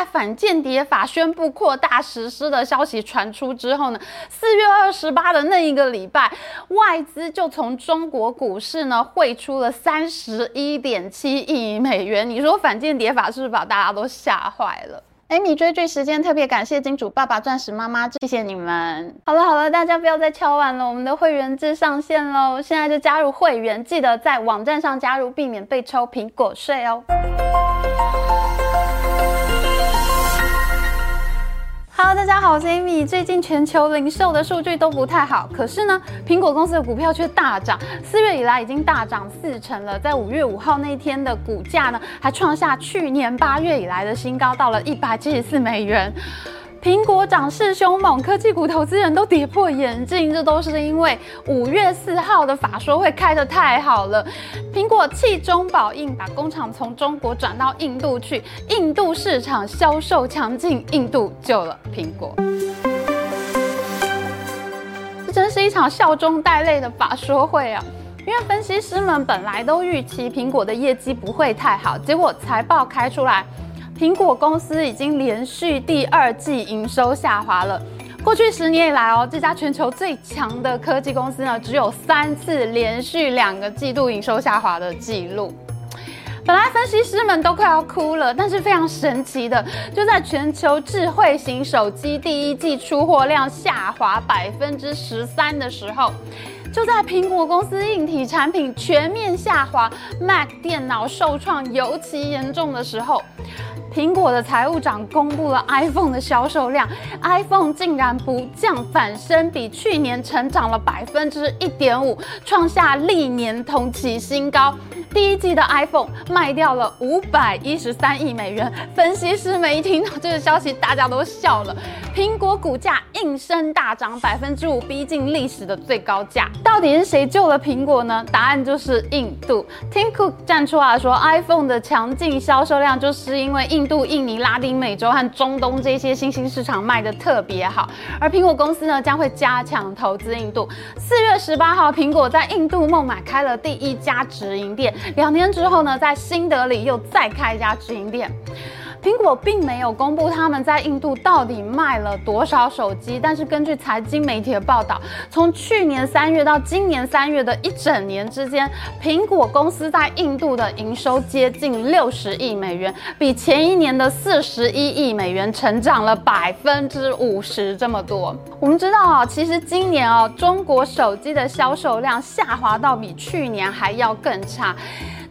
在反间谍法宣布扩大实施的消息传出之后呢，四月二十八的那一个礼拜，外资就从中国股市呢汇出了三十一点七亿美元。你说反间谍法是不是把大家都吓坏了？Amy 追剧时间特别感谢金主爸爸、钻石妈妈，谢谢你们。好了好了，大家不要再敲碗了，我们的会员制上线喽，现在就加入会员，记得在网站上加入，避免被抽苹果税哦。Hello，大家好，我是 Amy。最近全球零售的数据都不太好，可是呢，苹果公司的股票却大涨，四月以来已经大涨四成了。在五月五号那天的股价呢，还创下去年八月以来的新高，到了一百七十四美元。苹果涨势凶猛，科技股投资人都跌破眼镜，这都是因为五月四号的法说会开得太好了。苹果弃中保印，把工厂从中国转到印度去，印度市场销售强劲，印度救了苹果。这真是一场笑中带泪的法说会啊！因为分析师们本来都预期苹果的业绩不会太好，结果财报开出来。苹果公司已经连续第二季营收下滑了。过去十年以来哦，这家全球最强的科技公司呢，只有三次连续两个季度营收下滑的记录。本来分析师们都快要哭了，但是非常神奇的，就在全球智慧型手机第一季出货量下滑百分之十三的时候，就在苹果公司硬体产品全面下滑，Mac 电脑受创尤其严重的时候。苹果的财务长公布了 iPhone 的销售量，iPhone 竟然不降反升，比去年成长了百分之一点五，创下历年同期新高。第一季的 iPhone 卖掉了五百一十三亿美元，分析师们一听到这个消息，大家都笑了。苹果股价应声大涨百分之五，逼近历史的最高价。到底是谁救了苹果呢？答案就是印度。Tim Cook 站出来说，iPhone 的强劲销售量就是因为印度、印尼、拉丁美洲和中东这些新兴市场卖得特别好，而苹果公司呢将会加强投资印度。四月十八号，苹果在印度孟买开了第一家直营店。两年之后呢，在新德里又再开一家直营店。苹果并没有公布他们在印度到底卖了多少手机，但是根据财经媒体的报道，从去年三月到今年三月的一整年之间，苹果公司在印度的营收接近六十亿美元，比前一年的四十一亿美元成长了百分之五十这么多。我们知道啊，其实今年哦，中国手机的销售量下滑到比去年还要更差。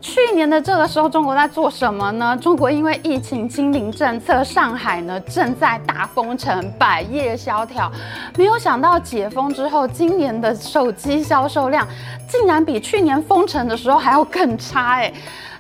去年的这个时候，中国在做什么呢？中国因为疫情清零政策，上海呢正在大封城，百业萧条。没有想到解封之后，今年的手机销售量竟然比去年封城的时候还要更差，欸，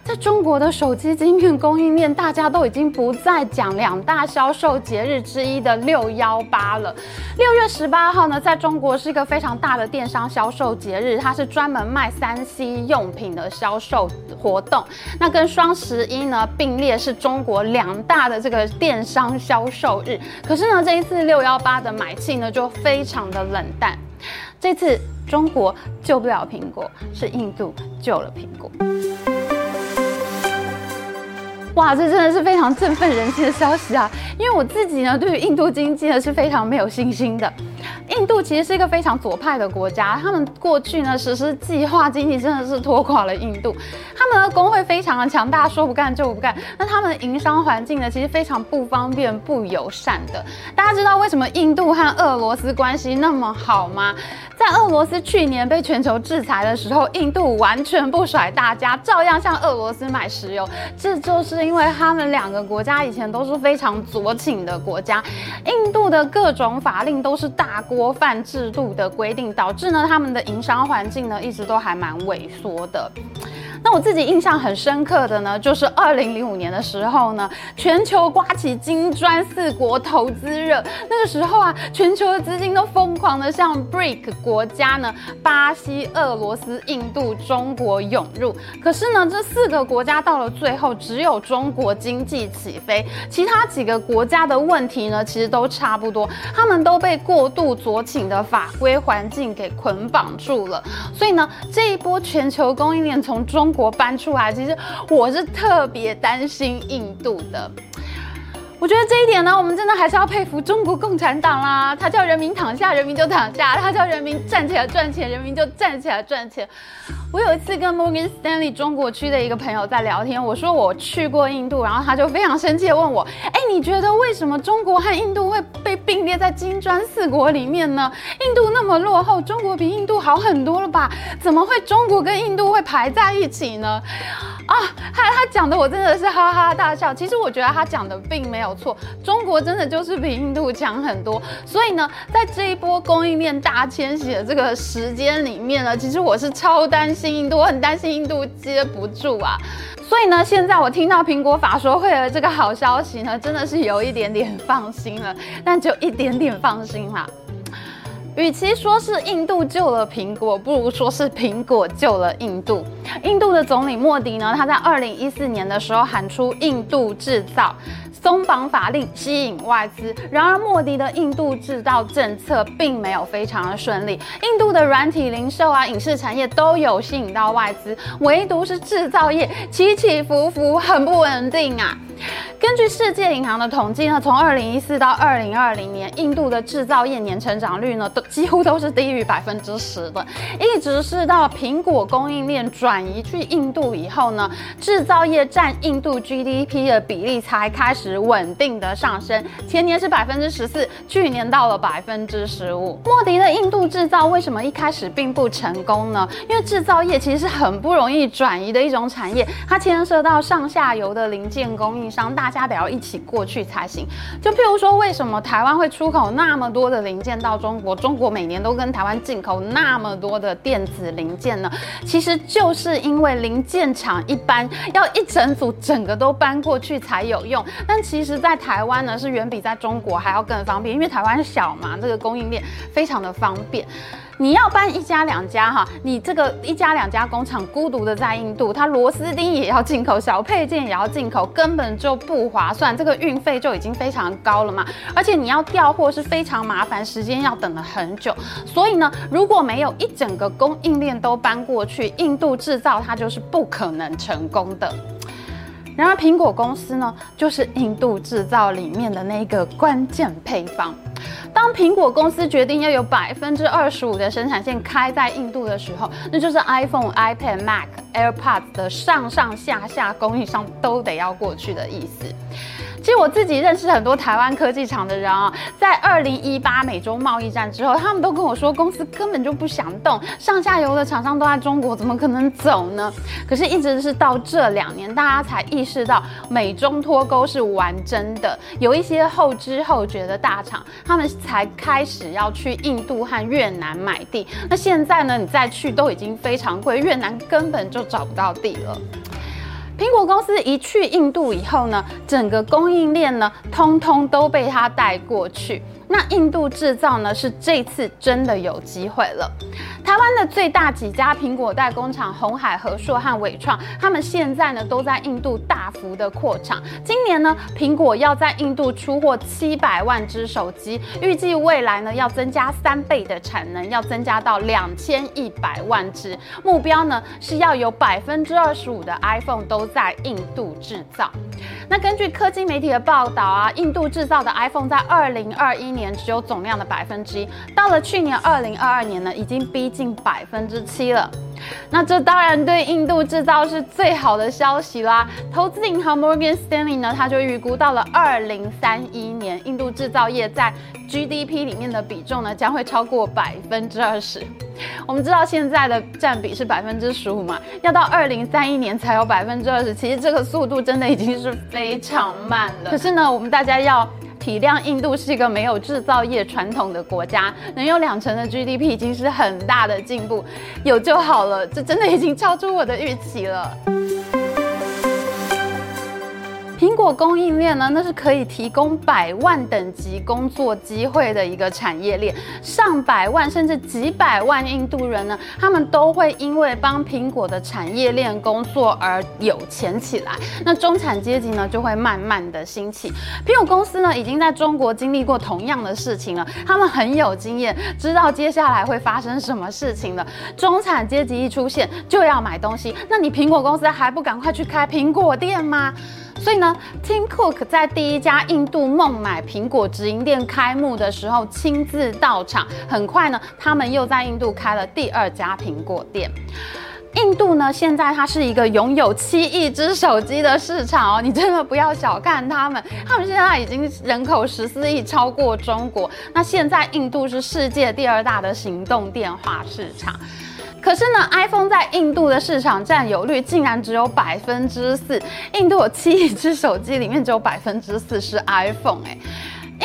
在中国的手机晶片供应链，大家都已经不再讲两大销售节日之一的六幺八了。六月十八号呢，在中国是一个非常大的电商销售节日，它是专门卖三 C 用品的销售活动。那跟双十一呢并列，是中国两大的这个电商销售日。可是呢，这一次六幺八的买气呢就非常的冷淡。这次中国救不了苹果，是印度救了苹果。哇，这真的是非常振奋人心的消息啊！因为我自己呢，对于印度经济呢是非常没有信心的。印度其实是一个非常左派的国家，他们过去呢实施计划经济真的是拖垮了印度。他们的工会非常的强大，说不干就不干。那他们的营商环境呢，其实非常不方便、不友善的。大家知道为什么印度和俄罗斯关系那么好吗？在俄罗斯去年被全球制裁的时候，印度完全不甩大家，照样向俄罗斯买石油。这就是因为他们两个国家以前都是非常左倾的国家，印度的各种法令都是大锅饭制度的规定，导致呢他们的营商环境呢一直都还蛮萎缩的。那我自己印象很深刻的呢，就是二零零五年的时候呢，全球刮起金砖四国投资热。那个时候啊，全球的资金都疯狂的向 BRIC 国家呢，巴西、俄罗斯、印度、中国涌入。可是呢，这四个国家到了最后，只有中国经济起飞，其他几个国家的问题呢，其实都差不多，他们都被过度左倾的法规环境给捆绑住了。所以呢，这一波全球供应链从中中国搬出来，其实我是特别担心印度的。我觉得这一点呢，我们真的还是要佩服中国共产党啦。他叫人民躺下，人民就躺下；他叫人民站起来赚钱，人民就站起来赚钱。我有一次跟 Morgan Stanley 中国区的一个朋友在聊天，我说我去过印度，然后他就非常生气地问我：“哎，你觉得为什么中国和印度会并列在金砖四国里面呢？印度那么落后，中国比印度好很多了吧？怎么会中国跟印度会排在一起呢？”啊，他他讲的我真的是哈哈大笑。其实我觉得他讲的并没有错，中国真的就是比印度强很多。所以呢，在这一波供应链大迁徙的这个时间里面呢，其实我是超担心。印度，我很担心印度接不住啊，所以呢，现在我听到苹果法说会的这个好消息呢，真的是有一点点放心了，但就一点点放心啦。与其说是印度救了苹果，不如说是苹果救了印度。印度的总理莫迪呢，他在二零一四年的时候喊出“印度制造”。松绑法令吸引外资，然而莫迪的印度制造政策并没有非常的顺利。印度的软体零售啊、影视产业都有吸引到外资，唯独是制造业起起伏伏，很不稳定啊。根据世界银行的统计呢，从二零一四到二零二零年，印度的制造业年成长率呢，都几乎都是低于百分之十的。一直是到苹果供应链转转移去印度以后呢，制造业占印度 GDP 的比例才开始稳定的上升。前年是百分之十四，去年到了百分之十五。莫迪的印度制造为什么一开始并不成功呢？因为制造业其实是很不容易转移的一种产业，它牵涉到上下游的零件供应商，大家得要一起过去才行。就譬如说，为什么台湾会出口那么多的零件到中国？中国每年都跟台湾进口那么多的电子零件呢？其实就是是因为零件厂一搬要一整组整个都搬过去才有用。但其实，在台湾呢，是远比在中国还要更方便，因为台湾小嘛，这个供应链非常的方便。你要搬一家两家哈，你这个一家两家工厂孤独的在印度，它螺丝钉也要进口，小配件也要进口，根本就不划算。这个运费就已经非常高了嘛，而且你要调货是非常麻烦，时间要等了很久。所以呢，如果没有一整个供应链都搬过去，印度制造它就是不可能成功的。然而，苹果公司呢，就是印度制造里面的那个关键配方。当苹果公司决定要有百分之二十五的生产线开在印度的时候，那就是 iPhone、iPad、Mac、AirPods 的上上下下供应商都得要过去的意思。其实我自己认识很多台湾科技厂的人啊，在二零一八美洲贸易战之后，他们都跟我说，公司根本就不想动，上下游的厂商都在中国，怎么可能走呢？可是，一直是到这两年，大家才意识到美中脱钩是玩真的，有一些后知后觉的大厂，他们才开始要去印度和越南买地。那现在呢，你再去都已经非常贵，越南根本就找不到地了。苹果公司一去印度以后呢，整个供应链呢，通通都被他带过去。那印度制造呢，是这次真的有机会了。台湾的最大几家苹果代工厂红海、和硕和伟创，他们现在呢都在印度大幅的扩厂。今年呢，苹果要在印度出货七百万只手机，预计未来呢要增加三倍的产能，要增加到两千一百万只。目标呢是要有百分之二十五的 iPhone 都在印度制造。那根据科技媒体的报道啊，印度制造的 iPhone 在二零二一年只有总量的百分之一，到了去年二零二二年呢，已经逼近百分之七了。那这当然对印度制造是最好的消息啦。投资银行 Morgan Stanley 呢，他就预估到了二零三一年，印度制造业在 GDP 里面的比重呢，将会超过百分之二十。我们知道现在的占比是百分之十五嘛，要到二零三一年才有百分之二十，其实这个速度真的已经是非常慢了。可是呢，我们大家要。体谅印度是一个没有制造业传统的国家，能有两成的 GDP 已经是很大的进步，有就好了，这真的已经超出我的预期了。苹果供应链呢，那是可以提供百万等级工作机会的一个产业链，上百万甚至几百万印度人呢，他们都会因为帮苹果的产业链工作而有钱起来。那中产阶级呢，就会慢慢的兴起。苹果公司呢，已经在中国经历过同样的事情了，他们很有经验，知道接下来会发生什么事情了。中产阶级一出现就要买东西，那你苹果公司还不赶快去开苹果店吗？所以呢，Tim Cook 在第一家印度孟买苹果直营店开幕的时候亲自到场。很快呢，他们又在印度开了第二家苹果店。印度呢，现在它是一个拥有七亿只手机的市场哦，你真的不要小看他们，他们现在已经人口十四亿，超过中国。那现在印度是世界第二大的行动电话市场，可是呢，iPhone 在印度的市场占有率竟然只有百分之四，印度有七亿只手机，里面只有百分之四是 iPhone 哎。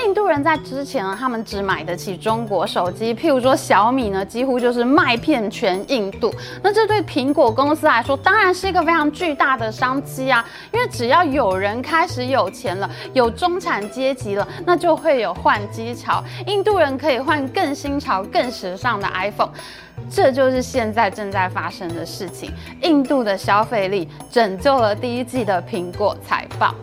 印度人在之前呢，他们只买得起中国手机，譬如说小米呢，几乎就是卖遍全印度。那这对苹果公司来说，当然是一个非常巨大的商机啊！因为只要有人开始有钱了，有中产阶级了，那就会有换机潮。印度人可以换更新潮、更时尚的 iPhone，这就是现在正在发生的事情。印度的消费力拯救了第一季的苹果财报。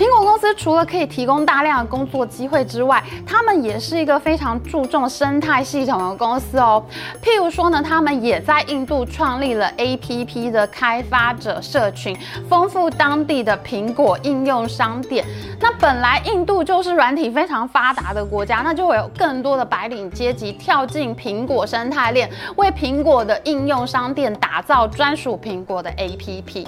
苹果公司除了可以提供大量的工作机会之外，他们也是一个非常注重生态系统的公司哦。譬如说呢，他们也在印度创立了 APP 的开发者社群，丰富当地的苹果应用商店。那本来印度就是软体非常发达的国家，那就会有更多的白领阶级跳进苹果生态链，为苹果的应用商店打造专属苹果的 APP。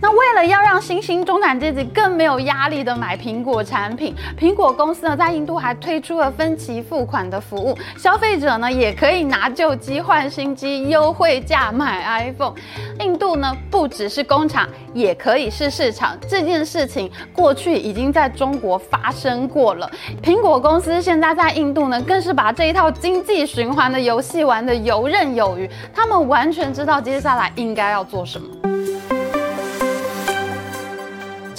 那为了要让新兴中产阶级更没有压力的买苹果产品，苹果公司呢在印度还推出了分期付款的服务，消费者呢也可以拿旧机换新机，优惠价买 iPhone。印度呢不只是工厂，也可以是市场。这件事情过去已经在中国发生过了，苹果公司现在在印度呢更是把这一套经济循环的游戏玩得游刃有余，他们完全知道接下来应该要做什么。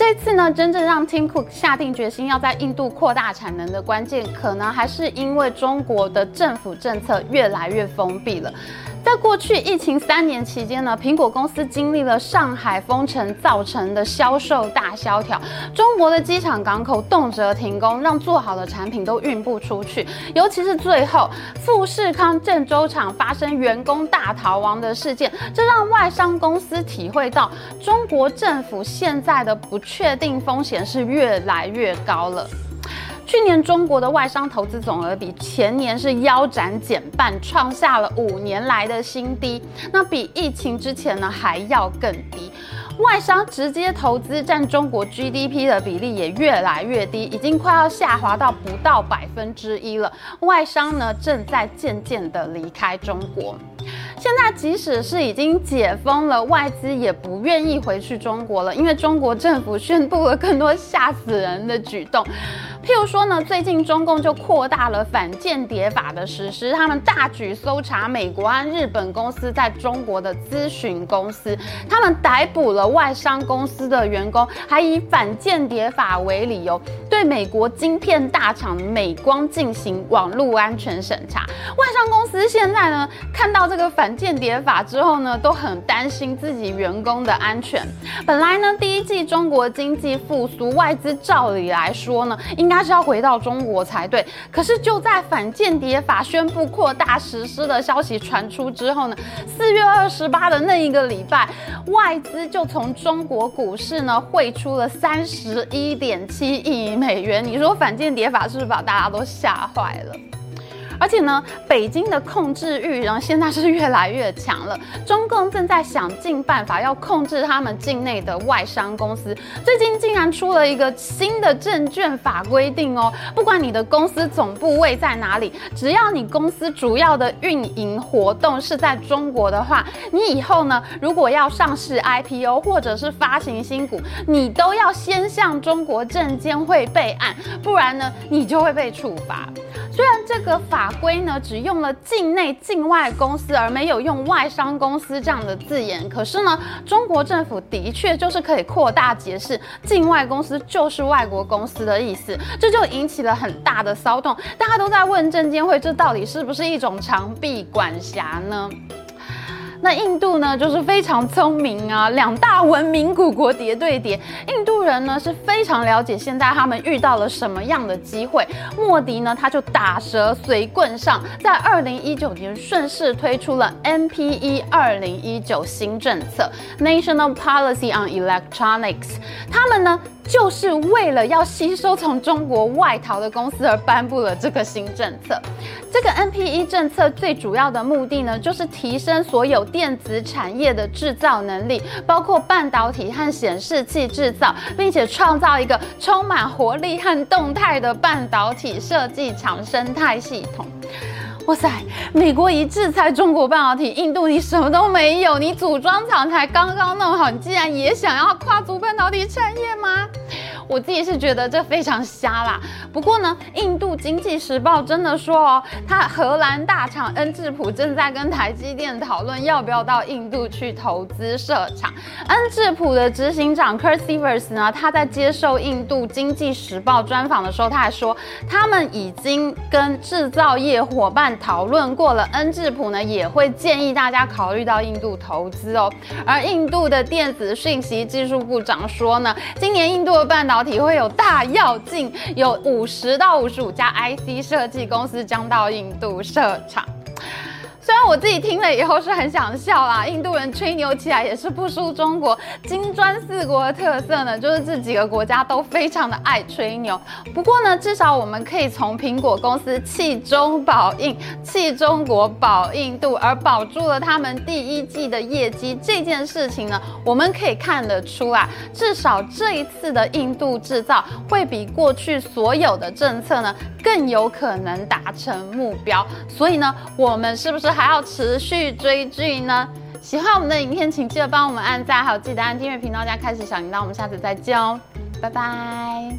这次呢，真正让 Tim Cook 下定决心要在印度扩大产能的关键，可能还是因为中国的政府政策越来越封闭了。在过去疫情三年期间呢，苹果公司经历了上海封城造成的销售大萧条，中国的机场港口动辄停工，让做好的产品都运不出去。尤其是最后富士康郑州厂发生员工大逃亡的事件，这让外商公司体会到中国政府现在的不确定风险是越来越高了。去年中国的外商投资总额比前年是腰斩减半，创下了五年来的新低。那比疫情之前呢还要更低。外商直接投资占中国 GDP 的比例也越来越低，已经快要下滑到不到百分之一了。外商呢正在渐渐的离开中国。现在即使是已经解封了，外资也不愿意回去中国了，因为中国政府宣布了更多吓死人的举动。譬如说呢，最近中共就扩大了反间谍法的实施，他们大举搜查美国和日本公司在中国的咨询公司，他们逮捕了外商公司的员工，还以反间谍法为理由，对美国晶片大厂美光进行网络安全审查。外商公司现在呢，看到这个反间谍法之后呢，都很担心自己员工的安全。本来呢，第一季中国经济复苏，外资照理来说呢，应该。他是要回到中国才对，可是就在反间谍法宣布扩大实施的消息传出之后呢，四月二十八的那一个礼拜，外资就从中国股市呢汇出了三十一点七亿美元。你说反间谍法是不是把大家都吓坏了？而且呢，北京的控制欲然后，现在是越来越强了。中共正在想尽办法要控制他们境内的外商公司。最近竟然出了一个新的证券法规定哦，不管你的公司总部位在哪里，只要你公司主要的运营活动是在中国的话，你以后呢，如果要上市 IPO 或者是发行新股，你都要先向中国证监会备案，不然呢，你就会被处罚。但这个法规呢只用了境内境外公司，而没有用外商公司这样的字眼，可是呢，中国政府的确就是可以扩大解释，境外公司就是外国公司的意思，这就引起了很大的骚动，大家都在问证监会，这到底是不是一种长臂管辖呢？那印度呢，就是非常聪明啊，两大文明古国叠对叠。印度人呢是非常了解现在他们遇到了什么样的机会。莫迪呢，他就打蛇随棍上，在二零一九年顺势推出了 NPE 二零一九新政策 National Policy on Electronics。他们呢，就是为了要吸收从中国外逃的公司而颁布了这个新政策。这个 NPE 政策最主要的目的呢，就是提升所有电子产业的制造能力，包括半导体和显示器制造，并且创造一个充满活力和动态的半导体设计厂生态系统。哇塞！美国一制裁中国半导体，印度你什么都没有，你组装厂才刚刚弄好，你竟然也想要跨足半导体产业吗？我自己是觉得这非常瞎啦。不过呢，印度经济时报真的说哦，他荷兰大厂恩智浦正在跟台积电讨论要不要到印度去投资设厂。恩智浦的执行长 Kurt Sievers 呢，他在接受印度经济时报专访的时候，他还说他们已经跟制造业伙伴讨论过了，恩智浦呢也会建议大家考虑到印度投资哦。而印度的电子讯息技术部长说呢，今年印度的半导体会有大跃进，有五十到五十五家 IC 设计公司将到印度设厂。虽然我自己听了以后是很想笑啦，印度人吹牛起来也是不输中国。金砖四国的特色呢，就是这几个国家都非常的爱吹牛。不过呢，至少我们可以从苹果公司弃中保印、弃中国保印度而保住了他们第一季的业绩这件事情呢，我们可以看得出来，至少这一次的印度制造会比过去所有的政策呢更有可能达成目标。所以呢，我们是不是？还要持续追剧呢？喜欢我们的影片，请记得帮我们按赞，还有记得按订阅频道加开始小铃铛。我们下次再见哦，拜拜。